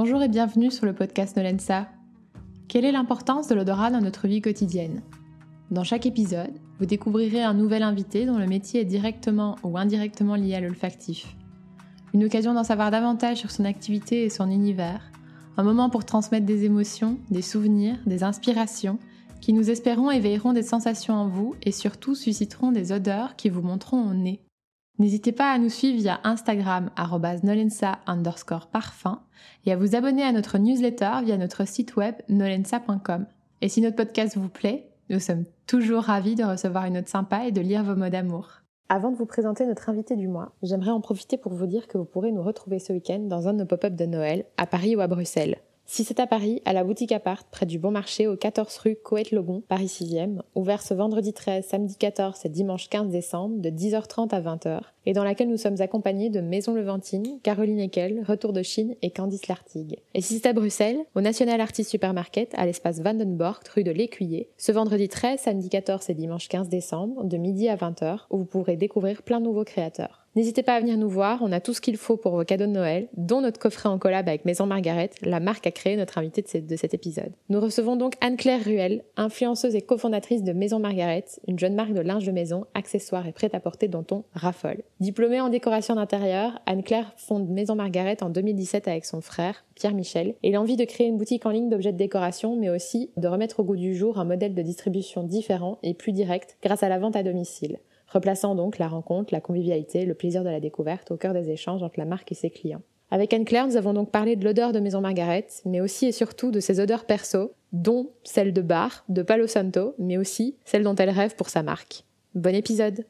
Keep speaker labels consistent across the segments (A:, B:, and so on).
A: Bonjour et bienvenue sur le podcast Nolensa. Quelle est l'importance de l'odorat dans notre vie quotidienne? Dans chaque épisode, vous découvrirez un nouvel invité dont le métier est directement ou indirectement lié à l'olfactif. Une occasion d'en savoir davantage sur son activité et son univers. Un moment pour transmettre des émotions, des souvenirs, des inspirations qui nous espérons éveilleront des sensations en vous et surtout susciteront des odeurs qui vous monteront au nez. N'hésitez pas à nous suivre via Instagram nolensa underscore parfum et à vous abonner à notre newsletter via notre site web nolensa.com. Et si notre podcast vous plaît, nous sommes toujours ravis de recevoir une note sympa et de lire vos mots d'amour. Avant de vous présenter notre invité du mois, j'aimerais en profiter pour vous dire que vous pourrez nous retrouver ce week-end dans un de nos pop-up de Noël, à Paris ou à Bruxelles. Si c'est à Paris, à la boutique Apart, près du Bon Marché, au 14 rue Coët-Logon, Paris 6e, ouvert ce vendredi 13, samedi 14 et dimanche 15 décembre, de 10h30 à 20h, et dans laquelle nous sommes accompagnés de Maison Levantine, Caroline Ekel, Retour de Chine et Candice Lartigue. Et si c'est à Bruxelles, au National Artist Supermarket, à l'espace Vandenborg, rue de l'Écuyer, ce vendredi 13, samedi 14 et dimanche 15 décembre, de midi à 20h, où vous pourrez découvrir plein de nouveaux créateurs. N'hésitez pas à venir nous voir, on a tout ce qu'il faut pour vos cadeaux de Noël, dont notre coffret en collab avec Maison Margaret, la marque a créé notre invitée de, cet épisode. Nous recevons donc Anne-Claire Ruel, influenceuse et cofondatrice de Maison Margaret, une jeune marque de linge de maison, accessoires et prêt-à-porter dont on raffole. Diplômée en décoration d'intérieur, Anne-Claire fonde Maison Margaret en 2017 avec son frère, Pierre Michel, et l'envie de créer une boutique en ligne d'objets de décoration, mais aussi de remettre au goût du jour un modèle de distribution différent et plus direct grâce à la vente à domicile replaçant donc la rencontre, la convivialité, le plaisir de la découverte au cœur des échanges entre la marque et ses clients. Avec Anne-Claire, nous avons donc parlé de l'odeur de Maison Margaret, mais aussi et surtout de ses odeurs perso, dont celle de bar, de Palo Santo, mais aussi celle dont elle rêve pour sa marque. Bon épisode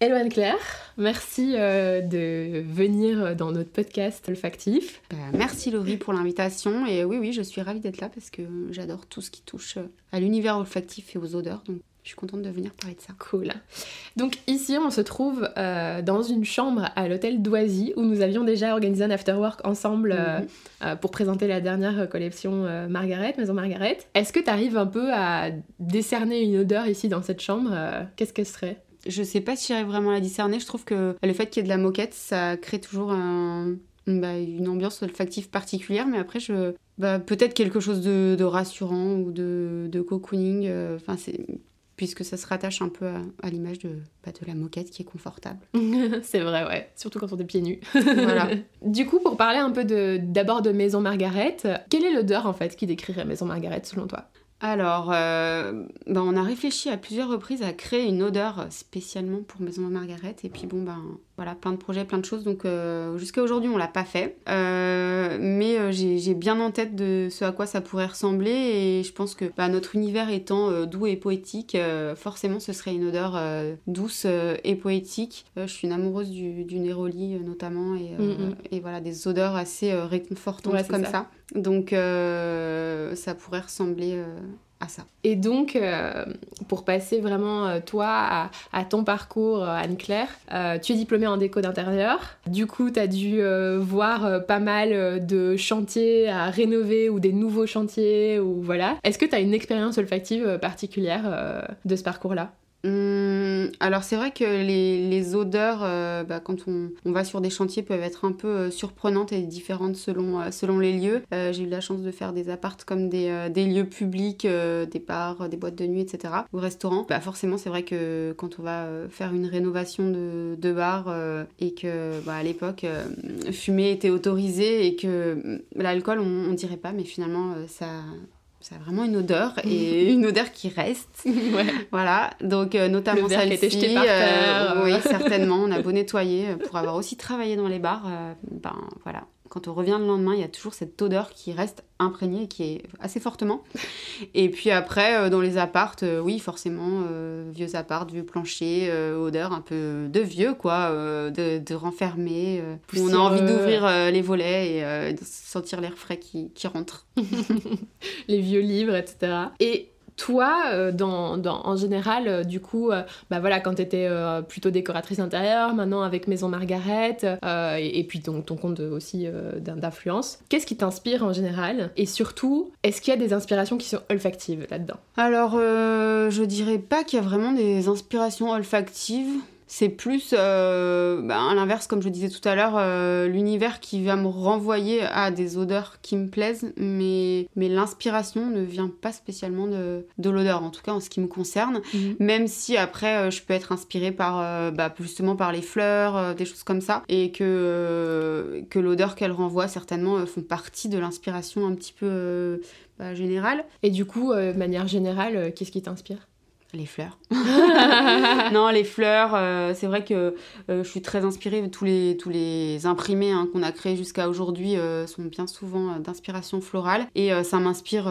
A: Hello Anne-Claire, merci euh, de venir dans notre podcast olfactif.
B: Bah, merci Laurie pour l'invitation et oui oui je suis ravie d'être là parce que j'adore tout ce qui touche à l'univers olfactif et aux odeurs donc je suis contente de venir parler de ça.
A: Cool. Donc ici, on se trouve euh, dans une chambre à l'hôtel d'Oisy où nous avions déjà organisé un afterwork ensemble euh, mhm. euh, pour présenter la dernière collection Margaret, Maison Margaret. Est-ce que tu arrives un peu à décerner une odeur ici dans cette chambre Qu'est-ce que ce serait?
B: Je sais pas si j'arrive vraiment à la discerner. Je trouve que le fait qu'il y ait de la moquette, ça crée toujours bah, une ambiance olfactive particulière, mais après, je, bah, peut-être quelque chose de, rassurant ou de, de cocooning. C'est puisque ça se rattache un peu à, l'image de, bah, de la moquette qui est confortable.
A: c'est vrai, ouais, surtout quand on est pieds nus. voilà. Du coup, pour parler un peu d'abord de, Maison Margaret, quelle est l'odeur en fait qui décrirait Maison Margaret selon toi?
B: Alors, euh, ben, on a réfléchi à plusieurs reprises à créer une odeur spécialement pour Maison Margaret. Et puis bon, ben voilà, plein de projets, plein de choses. Donc euh, jusqu'à aujourd'hui, on l'a pas fait. Euh, mais j'ai bien en tête de ce à quoi ça pourrait ressembler. Et je pense que ben, notre univers étant doux et poétique, forcément, ce serait une odeur douce et poétique. je suis une amoureuse du, du Néroli notamment. Et, mm, et, voilà, des odeurs assez réconfortantes comme ça. Donc ça pourrait ressembler
A: Et donc, euh, pour passer vraiment, euh, toi, à, ton parcours, euh, Anne-Claire, tu es diplômée en déco d'intérieur. Du coup, tu as dû voir pas mal de chantiers à rénover ou des nouveaux chantiers. ou voilà. Est-ce que tu as une expérience olfactive particulière de ce parcours-là?
B: Hum, alors c'est vrai que les, odeurs, euh, bah, quand on, va sur des chantiers, peuvent être un peu euh, surprenantes et différentes selon, euh, selon les lieux. j'ai eu la chance de faire des appartes comme des, lieux publics, des bars, des boîtes de nuit, etc. ou restaurants. Bah, forcément c'est vrai que quand on va faire une rénovation de, de bar et que bah, à l'époque fumer était autorisé et que l'alcool on, on dirait pas mais finalement ça ça a vraiment une odeur et une odeur qui reste. Voilà, donc euh, notamment celle-ci. Euh, oui, certainement. On a beau nettoyer pour avoir aussi travaillé dans les bars. Euh, ben voilà, quand on revient le lendemain, il y a toujours cette odeur qui reste imprégnée, qui est assez fortement. Et puis après, euh, dans les appartes, euh, oui, forcément, euh, vieux appartes, vieux planchers, odeur un peu de vieux, quoi, de, de renfermer. où on a envie d'ouvrir les volets et de sentir l'air frais qui, qui rentre.
A: les vieux livres, etc. Et toi, euh, en général, euh, du coup, euh, bah voilà, quand tu étais plutôt décoratrice intérieure, maintenant avec Maison Margaret, et, puis ton, ton compte aussi d'influence, qu'est-ce qui t'inspire en général? Et surtout, est-ce qu'il y a des inspirations qui sont olfactives là-dedans?
B: Alors, je dirais pas qu'il y a vraiment des inspirations olfactives. C'est plus, euh, bah, à l'inverse, comme je disais tout à l'heure, euh, l'univers qui va me renvoyer à des odeurs qui me plaisent, mais, mais l'inspiration ne vient pas spécialement de, de l'odeur, en tout cas en ce qui me concerne.
A: Mhm.
B: Même si après, euh, je peux être inspirée par, bah, justement par les fleurs, des choses comme ça, et que, que l'odeur qu'elle renvoie, certainement, font partie de l'inspiration un petit peu bah, générale.
A: Et du coup, de manière générale, qu'est-ce qui t'inspire?
B: Les fleurs. non, les fleurs, euh, c'est vrai que euh, je suis très inspirée. Tous les, tous les imprimés hein, qu'on a créés jusqu'à aujourd'hui euh, sont bien souvent d'inspiration florale. Et ça m'inspire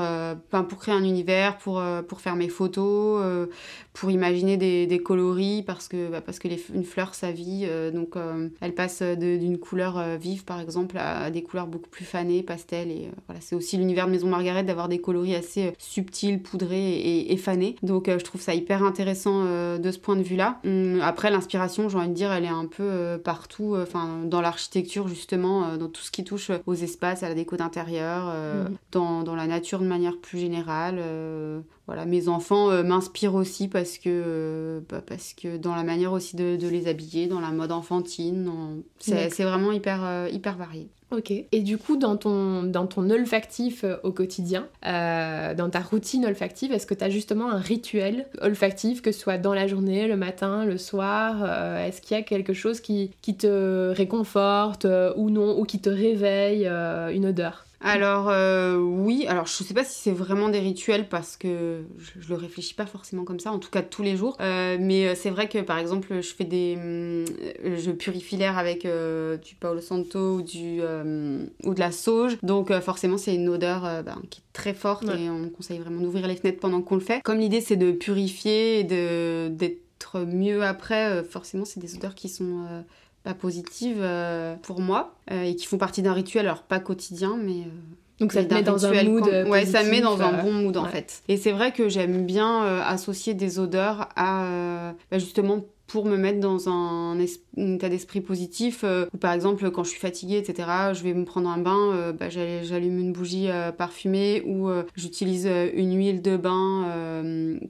B: ben, pour créer un univers, pour, pour faire mes photos, pour imaginer des, des coloris, parce que, bah, parce que les, une fleur, ça vit. donc, elle passe d'une couleur vive, par exemple, à, à des couleurs beaucoup plus fanées, pastel. Et voilà, c'est aussi l'univers de Maison Margaret d'avoir des coloris assez subtils, poudrés et, et fanés. Donc, je trouve ça hyper intéressant euh, de ce point de vue-là. Hum, après, l'inspiration, j'ai envie de dire, elle est un peu euh, partout, euh, enfin, dans l'architecture, justement, dans tout ce qui touche aux espaces, à la déco d'intérieur,
A: Mhm.
B: dans, dans la nature de manière plus générale. voilà, mes enfants m'inspirent aussi parce que, bah, parce que dans la manière aussi de, de les habiller, dans la mode enfantine, dans- c'est vraiment hyper, hyper varié.
A: Ok. Et du coup, dans ton, dans ton olfactif euh, au quotidien, euh, dans ta routine olfactive, est-ce que tu as justement un rituel olfactif, que ce soit dans la journée, le matin, le soir euh, Est-ce qu'il y a quelque chose qui, qui te réconforte ou non, ou qui te réveille une odeur?
B: Alors euh, oui, alors je sais pas si c'est vraiment des rituels parce que je, je le réfléchis pas forcément comme ça, en tout cas tous les jours. Euh, mais euh, c'est vrai que par exemple je fais des, je purifie l'air avec euh, du Paolo Santo ou du ou de la sauge, donc forcément c'est une odeur ben, qui est très forte
A: Ouais.
B: et on conseille vraiment d'ouvrir les fenêtres pendant qu'on le fait. Comme l'idée c'est de purifier et de d'être mieux après, forcément c'est des odeurs qui sont pas positives euh, pour moi euh, et qui font partie d'un rituel, alors pas quotidien, mais euh,
A: Donc ça te met dans un mood.
B: Ouais, ça me met dans un bon mood en
A: ouais.
B: fait. Et c'est vrai que j'aime bien euh, associer des odeurs à euh, bah, justement pour me mettre dans un, état d'esprit positif. euh, ou par exemple, quand je suis fatiguée, etc., je vais me prendre un bain, euh, bah, j'all- j'allume une bougie euh, parfumée ou j'utilise une huile de bain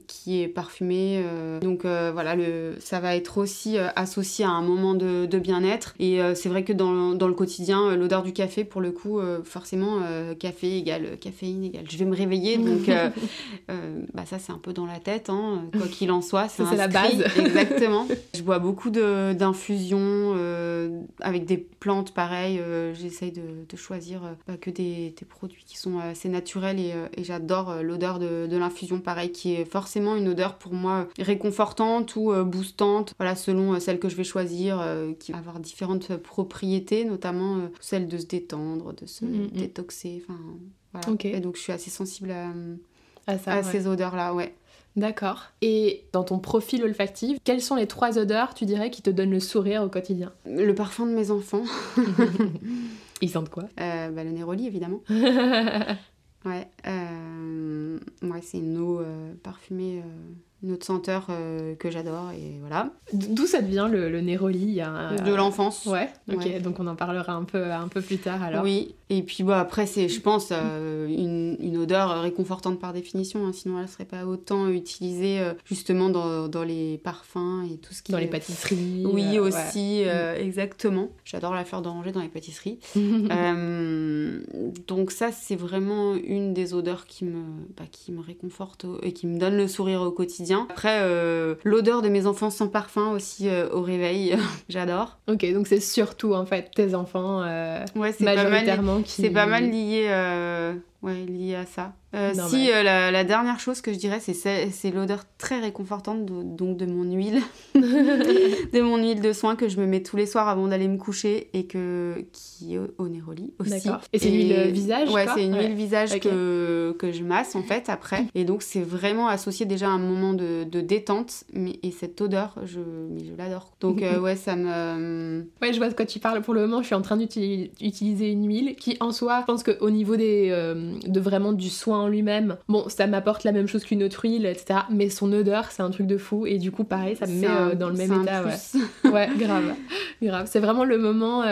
B: qui est parfumée. donc voilà, le, ça va être aussi associé à un moment de, de bien-être. Et c'est vrai que dans, dans le quotidien, l'odeur du café, pour le coup, forcément, café égale caféine égale je vais me réveiller. Donc euh, euh, bah, ça, c'est un peu dans la tête, hein, quoi qu'il en soit.
A: C'est la base.
B: Exactement. Je bois beaucoup de- d'infusions euh, avec des plantes, pareil. euh, J'essaye de, de choisir euh, bah, que des, des produits qui sont assez naturels et, et j'adore l'odeur de, de l'infusion, pareil, qui est forcément une odeur pour moi réconfortante ou boostante, voilà, selon celle que je vais choisir, qui va avoir différentes propriétés, notamment celle de se détendre, de se
A: Mhm.
B: détoxer, enfin voilà. Et donc je suis assez sensible à,
A: ça,
B: à
A: ouais.
B: ces odeurs-là, ouais.
A: D'accord. Et dans ton profil olfactif, quelles sont les trois odeurs, tu dirais, qui te donnent le sourire au quotidien?
B: Le parfum de mes enfants,
A: Ils sentent quoi?
B: Euh, bah, le Neroli évidemment. Ouais, euh, ouais c'est une eau euh, parfumée, euh, une senteur euh, que j'adore et voilà.
A: D'où ça devient le, le Néroli
B: De l'enfance.
A: Ouais, ok,
B: Ouais.
A: donc on en parlera un peu, un peu plus tard alors.
B: Oui, et puis bah, après, c'est, je pense, euh, une, une odeur réconfortante par définition, hein, sinon elle serait pas autant utilisée euh, justement dans, dans les parfums et tout ce qui
A: Dans les pâtisseries.
B: Oui,
A: euh,
B: aussi, euh, exactement. J'adore la fleur d'oranger dans les pâtisseries. Euh, donc ça, c'est vraiment une des odeurs qui me, bah, qui me réconforte et qui me donne le sourire au quotidien. Après, euh, l'odeur de mes enfants sans parfum aussi euh, au réveil, j'adore.
A: ok, donc c'est surtout en fait tes enfants euh,
B: Ouais, c'est pas mal.
A: majoritairement qui.
B: C'est pas mal lié, ouais, lié à ça. Euh, si euh, la, la dernière chose que je dirais, c'est l'odeur très réconfortante de, donc de mon huile, de mon huile de soin que je me mets tous les soirs avant d'aller me coucher et que qui est Neroli aussi.
A: D'accord. Et c'est une huile, visage,
B: Ouais, c'est une
A: Ouais.
B: huile visage que, que je masse en fait après. Et donc c'est vraiment associé déjà à un moment de, de détente. Mais, et cette odeur, je, mais je l'adore. Donc euh, ouais, ça me...
A: Ouais, je vois de quoi tu parles. Pour le moment, je suis en train d'utiliser une huile qui, en soi, je pense qu'au niveau des, euh, de vraiment du soin en lui-même. Bon, ça m'apporte la même chose qu'une autre huile, etc. Mais son odeur, c'est un truc de fou. Et du coup, pareil, ça me met dans le même état. Ouais. ouais, grave. grave. C'est vraiment le moment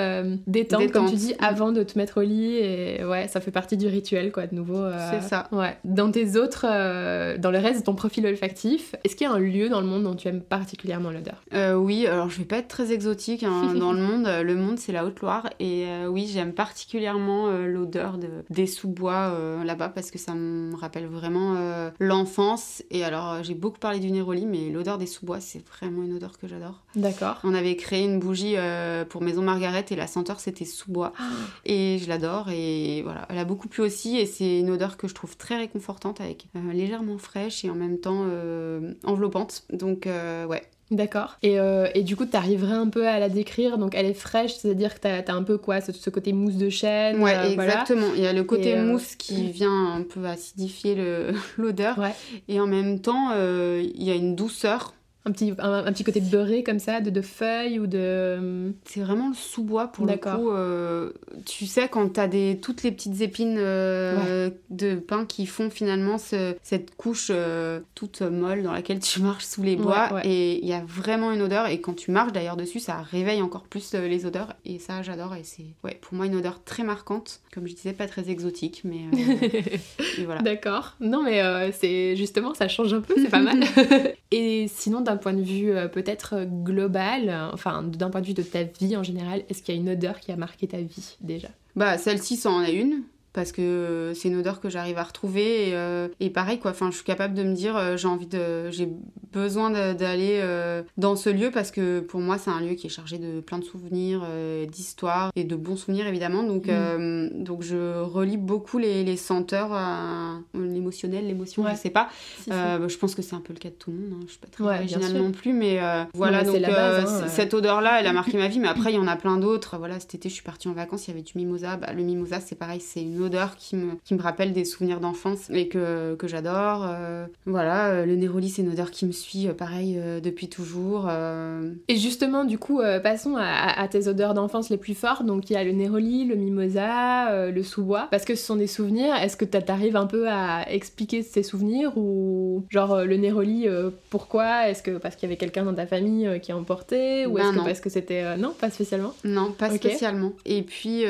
A: détente, comme tu dis, avant de te mettre au lit. Et ouais, ça fait partie du rituel, quoi, de nouveau.
B: c'est ça.
A: Ouais. Dans tes autres, dans le reste de ton profil olfactif, est-ce qu'il y a un lieu dans le monde dont tu aimes particulièrement l'odeur?
B: Oui, alors je vais pas être très exotique. Hein, dans le monde, le monde, c'est la Haute-Loire. Et oui, j'aime particulièrement l'odeur de, des sous-bois là-bas parce que ça me rappelle vraiment l'enfance. Et alors, j'ai beaucoup parlé du Néroli, mais l'odeur des sous-bois, c'est vraiment une odeur que j'adore.
A: D'accord.
B: On avait créé une bougie pour Maison Margaret et la senteur, c'était sous-bois. Ah. Et je l'adore. Et voilà, elle a beaucoup plu aussi. Et c'est une odeur que je trouve très réconfortante avec légèrement fraîche et en même temps enveloppante. Donc, ouais,
A: D'accord. Et, euh, et, du coup, tu arriverais un peu à la décrire? Donc, elle est fraîche, c'est-à-dire que tu as, un peu quoi? Ce, côté mousse de chêne
B: Ouais, euh, exactement. Il y a le côté euh, mousse qui vient un peu acidifier l'odeur. Ouais. Et en même temps, il y a une douceur
A: un petit, un, petit côté beurré comme ça, de, de feuilles ou de...
B: C'est vraiment le sous-bois pour le coup. Euh, tu sais, quand t'as des, toutes les petites épines euh, de pain qui font finalement ce, cette couche euh, toute molle dans laquelle tu marches sous les bois. et il y a vraiment une odeur. Et quand tu marches d'ailleurs dessus, ça réveille encore plus les odeurs. Et ça, j'adore. Et c'est ouais, pour moi une odeur très marquante. Comme je disais, pas très exotique, mais voilà.
A: D'accord. Non, mais c'est justement, ça change un peu, c'est pas mal. et sinon, point de vue euh, peut-être euh, global, euh, enfin d'un point de vue de ta vie en général, est-ce qu'il y a une odeur qui a marqué ta vie déjà?
B: Bah celle-ci, ça en est une parce que c'est une odeur que j'arrive à retrouver et, pareil quoi enfin je suis capable de me dire j'ai envie de besoin d'aller euh, dans ce lieu parce que pour moi c'est un lieu qui est chargé de plein de souvenirs d'histoires et de bons souvenirs évidemment. Donc mm. donc je relie beaucoup les, les senteurs à l'émotionnel l'émotion je sais pas. Je pense que c'est un peu le cas de tout le monde hein. je suis pas très originale non plus mais voilà donc hein, cette odeur là elle a marqué ma vie mais après il y en a plein d'autres. Voilà cet été je suis partie en vacances il y avait du mimosa. Bah, le mimosa c'est pareil c'est une odeur qui me, qui me rappelle des souvenirs d'enfance et que, que j'adore. Euh, voilà, euh, le Néroli, c'est une odeur qui me suit, euh, pareil, depuis toujours.
A: Et justement, du coup, passons à, tes odeurs d'enfance les plus fortes. Donc, il y a le Néroli, le Mimosa, le sous-bois. Parce que ce sont des souvenirs. Est-ce que tu arrives un peu à expliquer ces souvenirs ou genre le Néroli, pourquoi? Est-ce que parce qu'il y avait quelqu'un dans ta famille qui a emporté? Ou est-ce ben que parce que c'était... non, pas spécialement?
B: Non, pas spécialement. Et puis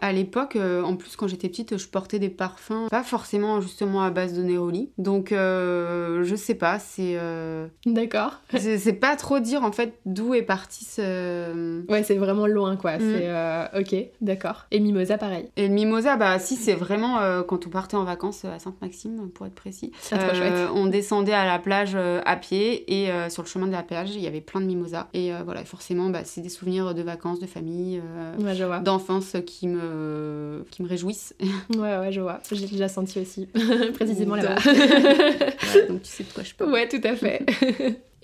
B: à l'époque, euh, en plus quand j'étais petite, je portais des parfums, pas forcément justement à base de Neroli. Donc euh, je sais pas, c'est. Euh,
A: D'accord.
B: c'est pas trop dire en fait d'où est parti ce.
A: Ouais, c'est vraiment loin quoi. Mm. C'est ok, d'accord. Et Mimosa pareil.
B: Et Mimosa, bah si, c'est vraiment quand on partait en vacances à Sainte-Maxime pour être précis.
A: Ah, trop chouette.
B: On descendait à la plage à pied et sur le chemin de la plage, il y avait plein de Mimosa. Et voilà, forcément, bah, c'est des souvenirs de vacances, de famille, d'enfance qui me qui me réjouissent.
A: Ouais, ouais, je vois. J'ai déjà senti aussi, précisément là-bas.
B: donc tu sais de quoi je parle.
A: Ouais, tout à fait.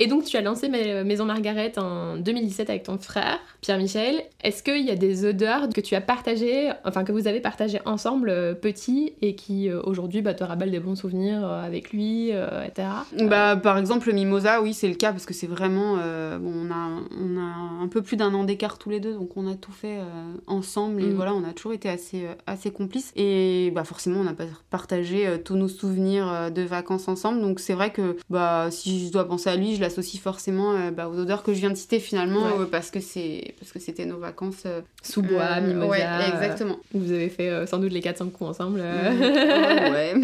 A: Et donc tu as lancé Maison Margaret en 2017 avec ton frère, Pierre-Michel. Est-ce qu'il y a des odeurs que tu as partagées, enfin que vous avez partagées ensemble euh, petit et qui euh, aujourd'hui bah, te rappellent des bons souvenirs euh, avec lui, etc.
B: Bah, par exemple le Mimosa, oui c'est le cas parce que c'est vraiment... bon, on, a, on a un peu plus d'un an d'écart tous les deux donc on a tout fait ensemble et mm. voilà on a toujours été assez, assez complices. Et bah, forcément on a partagé tous nos souvenirs de vacances ensemble donc c'est vrai que bah, si je dois penser à lui, je l'associe forcément euh, bah, aux odeurs que je viens de citer finalement euh, parce que c'est parce que c'était nos vacances euh,
A: sous bois, mimosa.
B: Ouais, exactement.
A: vous avez fait sans doute les 400 coups ensemble.
B: Mm. ouais.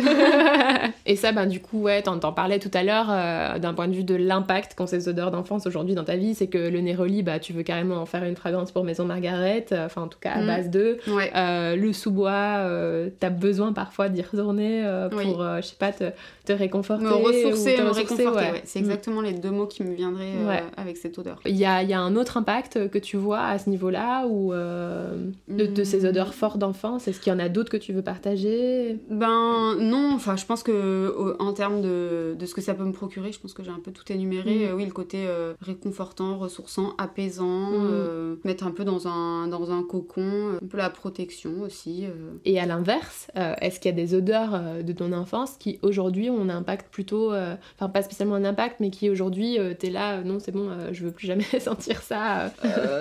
A: Et ça, ben du coup, ouais, t'en, parlais tout à l'heure d'un point de vue de l'impact qu'ont ces odeurs d'enfance aujourd'hui dans ta vie, c'est que le Néroli, bah tu veux carrément en faire une fragrance pour Maison Margaret, enfin en tout cas à mm. base de. le sous-bois, t'as besoin parfois d'y retourner pour, je sais pas, te, te réconforter.
B: Me ressourcer, me réconforter, C'est exactement les deux mots qui me viendraient euh, avec cette odeur.
A: Il y a, y a, un autre impact que tu vois à ce niveau-là ou euh, de, ces hmm. odeurs fortes d'enfance Est-ce qu'il y en a d'autres que tu veux partager?
B: Ben non, enfin je pense que en termes de, de, ce que ça peut me procurer, je pense que j'ai un peu tout énuméré. Hmm. oui, le côté euh, réconfortant, ressourçant, apaisant, hmm. mettre un peu dans un, dans un cocon, un peu la protection aussi.
A: Et à l'inverse, est-ce qu'il y a des odeurs de ton enfance qui aujourd'hui ont un impact plutôt, enfin pas spécialement un impact, mais qui aujourd'hui aujourd'hui, euh, t'es là, euh, non, c'est bon, euh, je veux plus jamais sentir ça.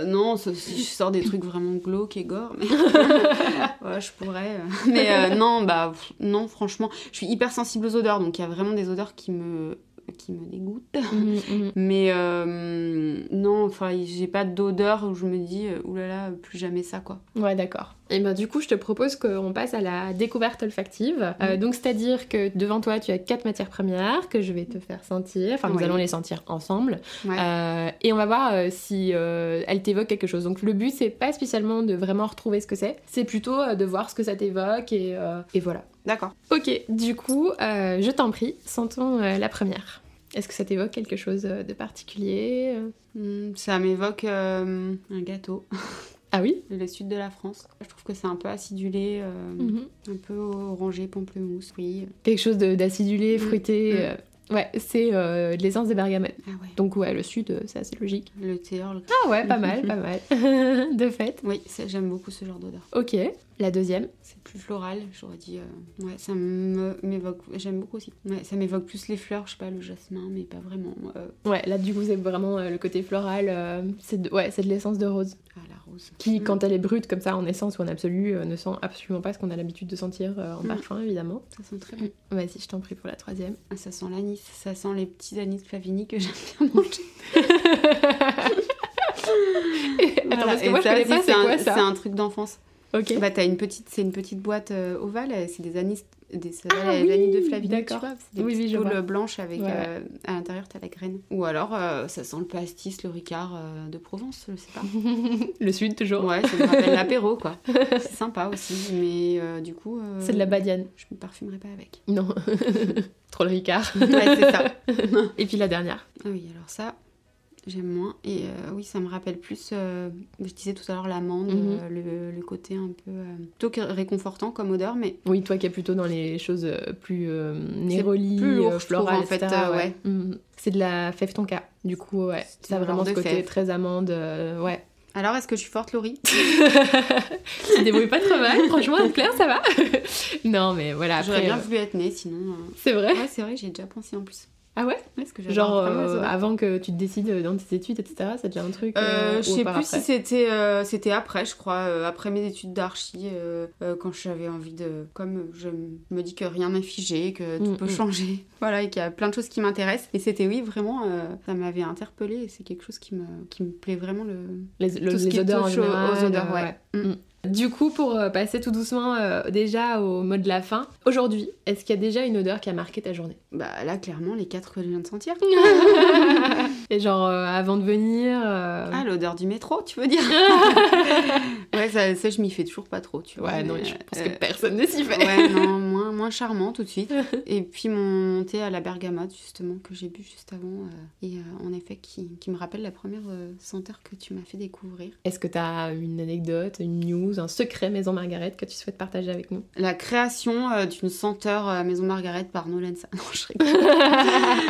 B: Non, si je sors des trucs vraiment glauques et gore. Mais... ouais, je pourrais. Mais non, bah non, franchement, je suis hyper sensible aux odeurs, donc il y a vraiment des odeurs qui me qui me dégoûtent.
A: Mhm, mhm.
B: Mais euh, non, enfin, j'ai pas d'odeur où je me dis, oulala, plus jamais ça, quoi.
A: Ouais, d'accord. Et ben du coup, je te propose qu'on passe à la découverte olfactive. Euh, donc, c'est-à-dire que devant toi, tu as quatre matières premières que je vais te faire sentir. Enfin, nous
B: Oui.
A: allons les sentir ensemble.
B: Ouais.
A: Euh, et on va voir euh, si elles t'évoquent quelque chose. Donc, le but, c'est pas spécialement de vraiment retrouver ce que c'est. C'est plutôt de voir ce que ça t'évoque et, et voilà.
B: D'accord.
A: Ok, du coup, je t'en prie, sentons la première. Est-ce que ça t'évoque quelque chose de particulier
B: Hmm, ça m'évoque un gâteau,
A: Ah oui
B: le sud de la France. Je trouve que c'est un peu acidulé, euh,
A: Mhm.
B: un peu orangé, pamplemousse, oui.
A: Quelque chose de- d'acidulé,
B: Mm,
A: fruité.
B: mm.
A: euh, Ouais, c'est euh, de l'essence de bergamote.
B: Ah ouais.
A: Donc ouais, le sud, c'est assez logique.
B: Le thé.
A: Ah ouais, pas mal, pas mal. de fait.
B: Oui, c'est- j'aime beaucoup ce genre d'odeur.
A: Ok, la deuxième.
B: C'est plus floral, j'aurais dit. Ouais, ça me- m'évoque. J'aime beaucoup aussi. Ouais, ça m'évoque plus les fleurs, je sais pas, le jasmin, mais pas vraiment.
A: Ouais, là du coup c'est vraiment le côté floral. c'est de, ouais, c'est de l'essence de rose.
B: ah,
A: Qui,
B: Mm.
A: quand elle est brute comme ça en essence ou en absolu, euh, ne sent absolument pas ce qu'on a l'habitude de sentir euh, en
B: Mm.
A: parfum évidemment.
B: Ça sent très bon.
A: Vas-y, je t'en prie pour la troisième.
B: Ah, ça sent l'anis, ça sent les petits anis Flavini que j'aime bien manger.
A: Attends, parce que
B: Et
A: moi je
B: ça
A: connais pas, c'est
B: un-
A: quoi
B: C'est
A: ça
B: un truc d'enfance.
A: Ok.
B: Bah, t'as une petite, c'est une petite boîte euh, ovale, c'est des anis, des s'appelle
A: Ah oui,
B: de Flavini,
A: d'accord.
B: tu vois, c'est des
A: Oui, oui,
B: petites
A: je
B: boules
A: vois.
B: blanches avec
A: Ouais,
B: euh, à l'intérieur t'as la graine. Ou alors euh, ça sent le pastis, le ricard euh, de Provence, je sais pas.
A: le sud toujours.
B: Ouais, ça me rappelle l'apéro quoi. C'est sympa aussi, mais du coup.
A: C'est de la badiane.
B: Je me parfumerai pas avec.
A: Non. Trop le ricard.
B: Ouais, c'est ça.
A: Et puis la dernière.
B: Ah oui, alors ça, j'aime moins. Et euh, oui, ça me rappelle plus, euh, je disais tout à l'heure, l'amande,
A: Mhm.
B: euh, le, le côté un peu. plutôt que réconfortant comme odeur, mais
A: Oui, toi qui es plutôt dans les choses plus néroli, florales,
B: en fait,
A: etc., ouais. Mhm. C'est de la fève tonka. Du coup, ouais. Ça a vraiment ce côté
B: fève.
A: très amande, ouais.
B: Alors, est-ce que je suis forte, Laurie?
A: Tu débrouilles pas trop mal, franchement, Claire, ça va Non, mais voilà,
B: J'aurais bien voulu être née, sinon.
A: C'est vrai
B: Ouais, c'est vrai, j'ai déjà pensé en plus.
A: Ah ouais?
B: Que
A: Genre, euh, avant que tu te décides dans tes études, etc., c'est déjà un truc
B: Euh,
A: euh,
B: je sais plus
A: après
B: si c'était euh, c'était après, je crois, euh, après mes études d'archi, euh, euh, quand j'avais envie de. Comme je me dis que rien n'est figé, que tout
A: Mm,
B: peut
A: mm.
B: changer, voilà, et qu'il y a plein de choses qui m'intéressent. Et c'était, oui, vraiment, euh, ça m'avait interpellée et c'est quelque chose qui me, qui me plaît vraiment. Le...
A: Les, le-
B: Tout ce
A: les
B: qui
A: odeurs en
B: touche aux-
A: général,
B: aux odeurs,
A: euh,
B: ouais. Mm.
A: Du coup, pour euh, passer tout doucement euh, déjà au mot de la fin, aujourd'hui, est-ce qu'il y a déjà une odeur qui a marqué ta journée?
B: Bah là, clairement, les quatre que je viens de sentir.
A: Et genre euh, avant de venir euh,
B: Ah, l'odeur du métro, tu veux dire? Ouais, ça, ça, je m'y fais toujours pas trop, tu vois.
A: Ouais, non, je pense
B: euh,
A: que personne ne s'y fait.
B: Ouais, non, moins, moins charmant tout de suite. Et puis mon thé à la bergamote, justement, que j'ai bu juste avant. euh, et euh, en effet, qui, qui me rappelle la première euh, senteur que tu m'as fait découvrir.
A: Est-ce que tu as une anecdote, une news, un secret Maison Margaret que tu souhaites partager avec nous?
B: La création euh, d'une senteur euh, Maison Margaret par Nolensa. Non, je.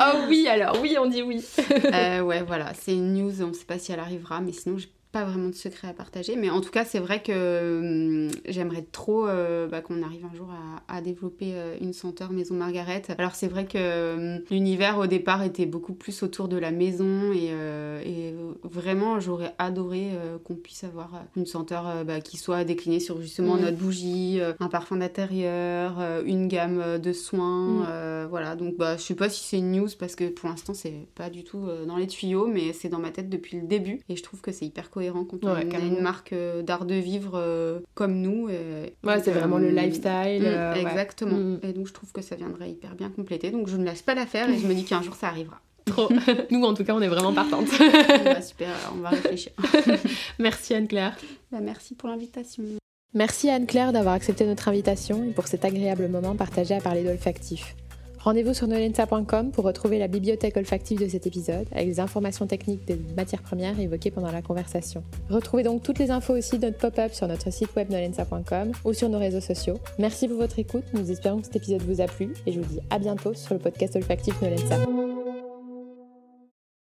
A: Oh oui, alors oui, on dit oui.
B: Euh, ouais, voilà, c'est une news, on sait pas si elle arrivera, mais sinon, j'ai pas vraiment de secret à partager. Mais en tout cas, c'est vrai que hum, j'aimerais trop euh, bah, qu'on arrive un jour à, à développer euh, une senteur Maison Margaret. Alors, c'est vrai que hum, l'univers au départ était beaucoup plus autour de la maison et, euh, et vraiment, j'aurais adoré qu'on puisse avoir une senteur bah, qui soit déclinée sur justement
A: Mhm.
B: notre bougie, un parfum d'intérieur, une gamme de soins. Euh, voilà, donc bah, je sais pas si c'est une news parce que pour l'instant, c'est pas du tout dans les tuyaux, mais c'est dans ma tête depuis le début et je trouve que c'est hyper cohérent quand on
A: Ouais,
B: a une- marque euh, d'art de vivre euh, comme nous. et-
A: Ouais, c'est
B: donc,
A: vraiment
B: euh,
A: le lifestyle.
B: mm,
A: euh,
B: exactement.
A: Mm.
B: Et donc je trouve que ça viendrait hyper bien compléter. Donc je ne lâche pas l'affaire et je me dis qu'un jour ça arrivera.
A: Trop. Nous, en tout cas, on est vraiment partantes.
B: Bah, super, alors on va réfléchir.
A: Merci Anne-Claire.
B: Bah, merci pour l'invitation.
A: Merci Anne-Claire d'avoir accepté notre invitation et pour cet agréable moment partagé à parler d'olfactif. Rendez-vous sur nolensa.com pour retrouver la bibliothèque olfactive de cet épisode avec les informations techniques des matières premières évoquées pendant la conversation. Retrouvez donc toutes les infos aussi de notre pop-up sur notre site web nolensa.com ou sur nos réseaux sociaux. Merci pour votre écoute, nous espérons que cet épisode vous a plu et je vous dis à bientôt sur le podcast olfactif Nolensa.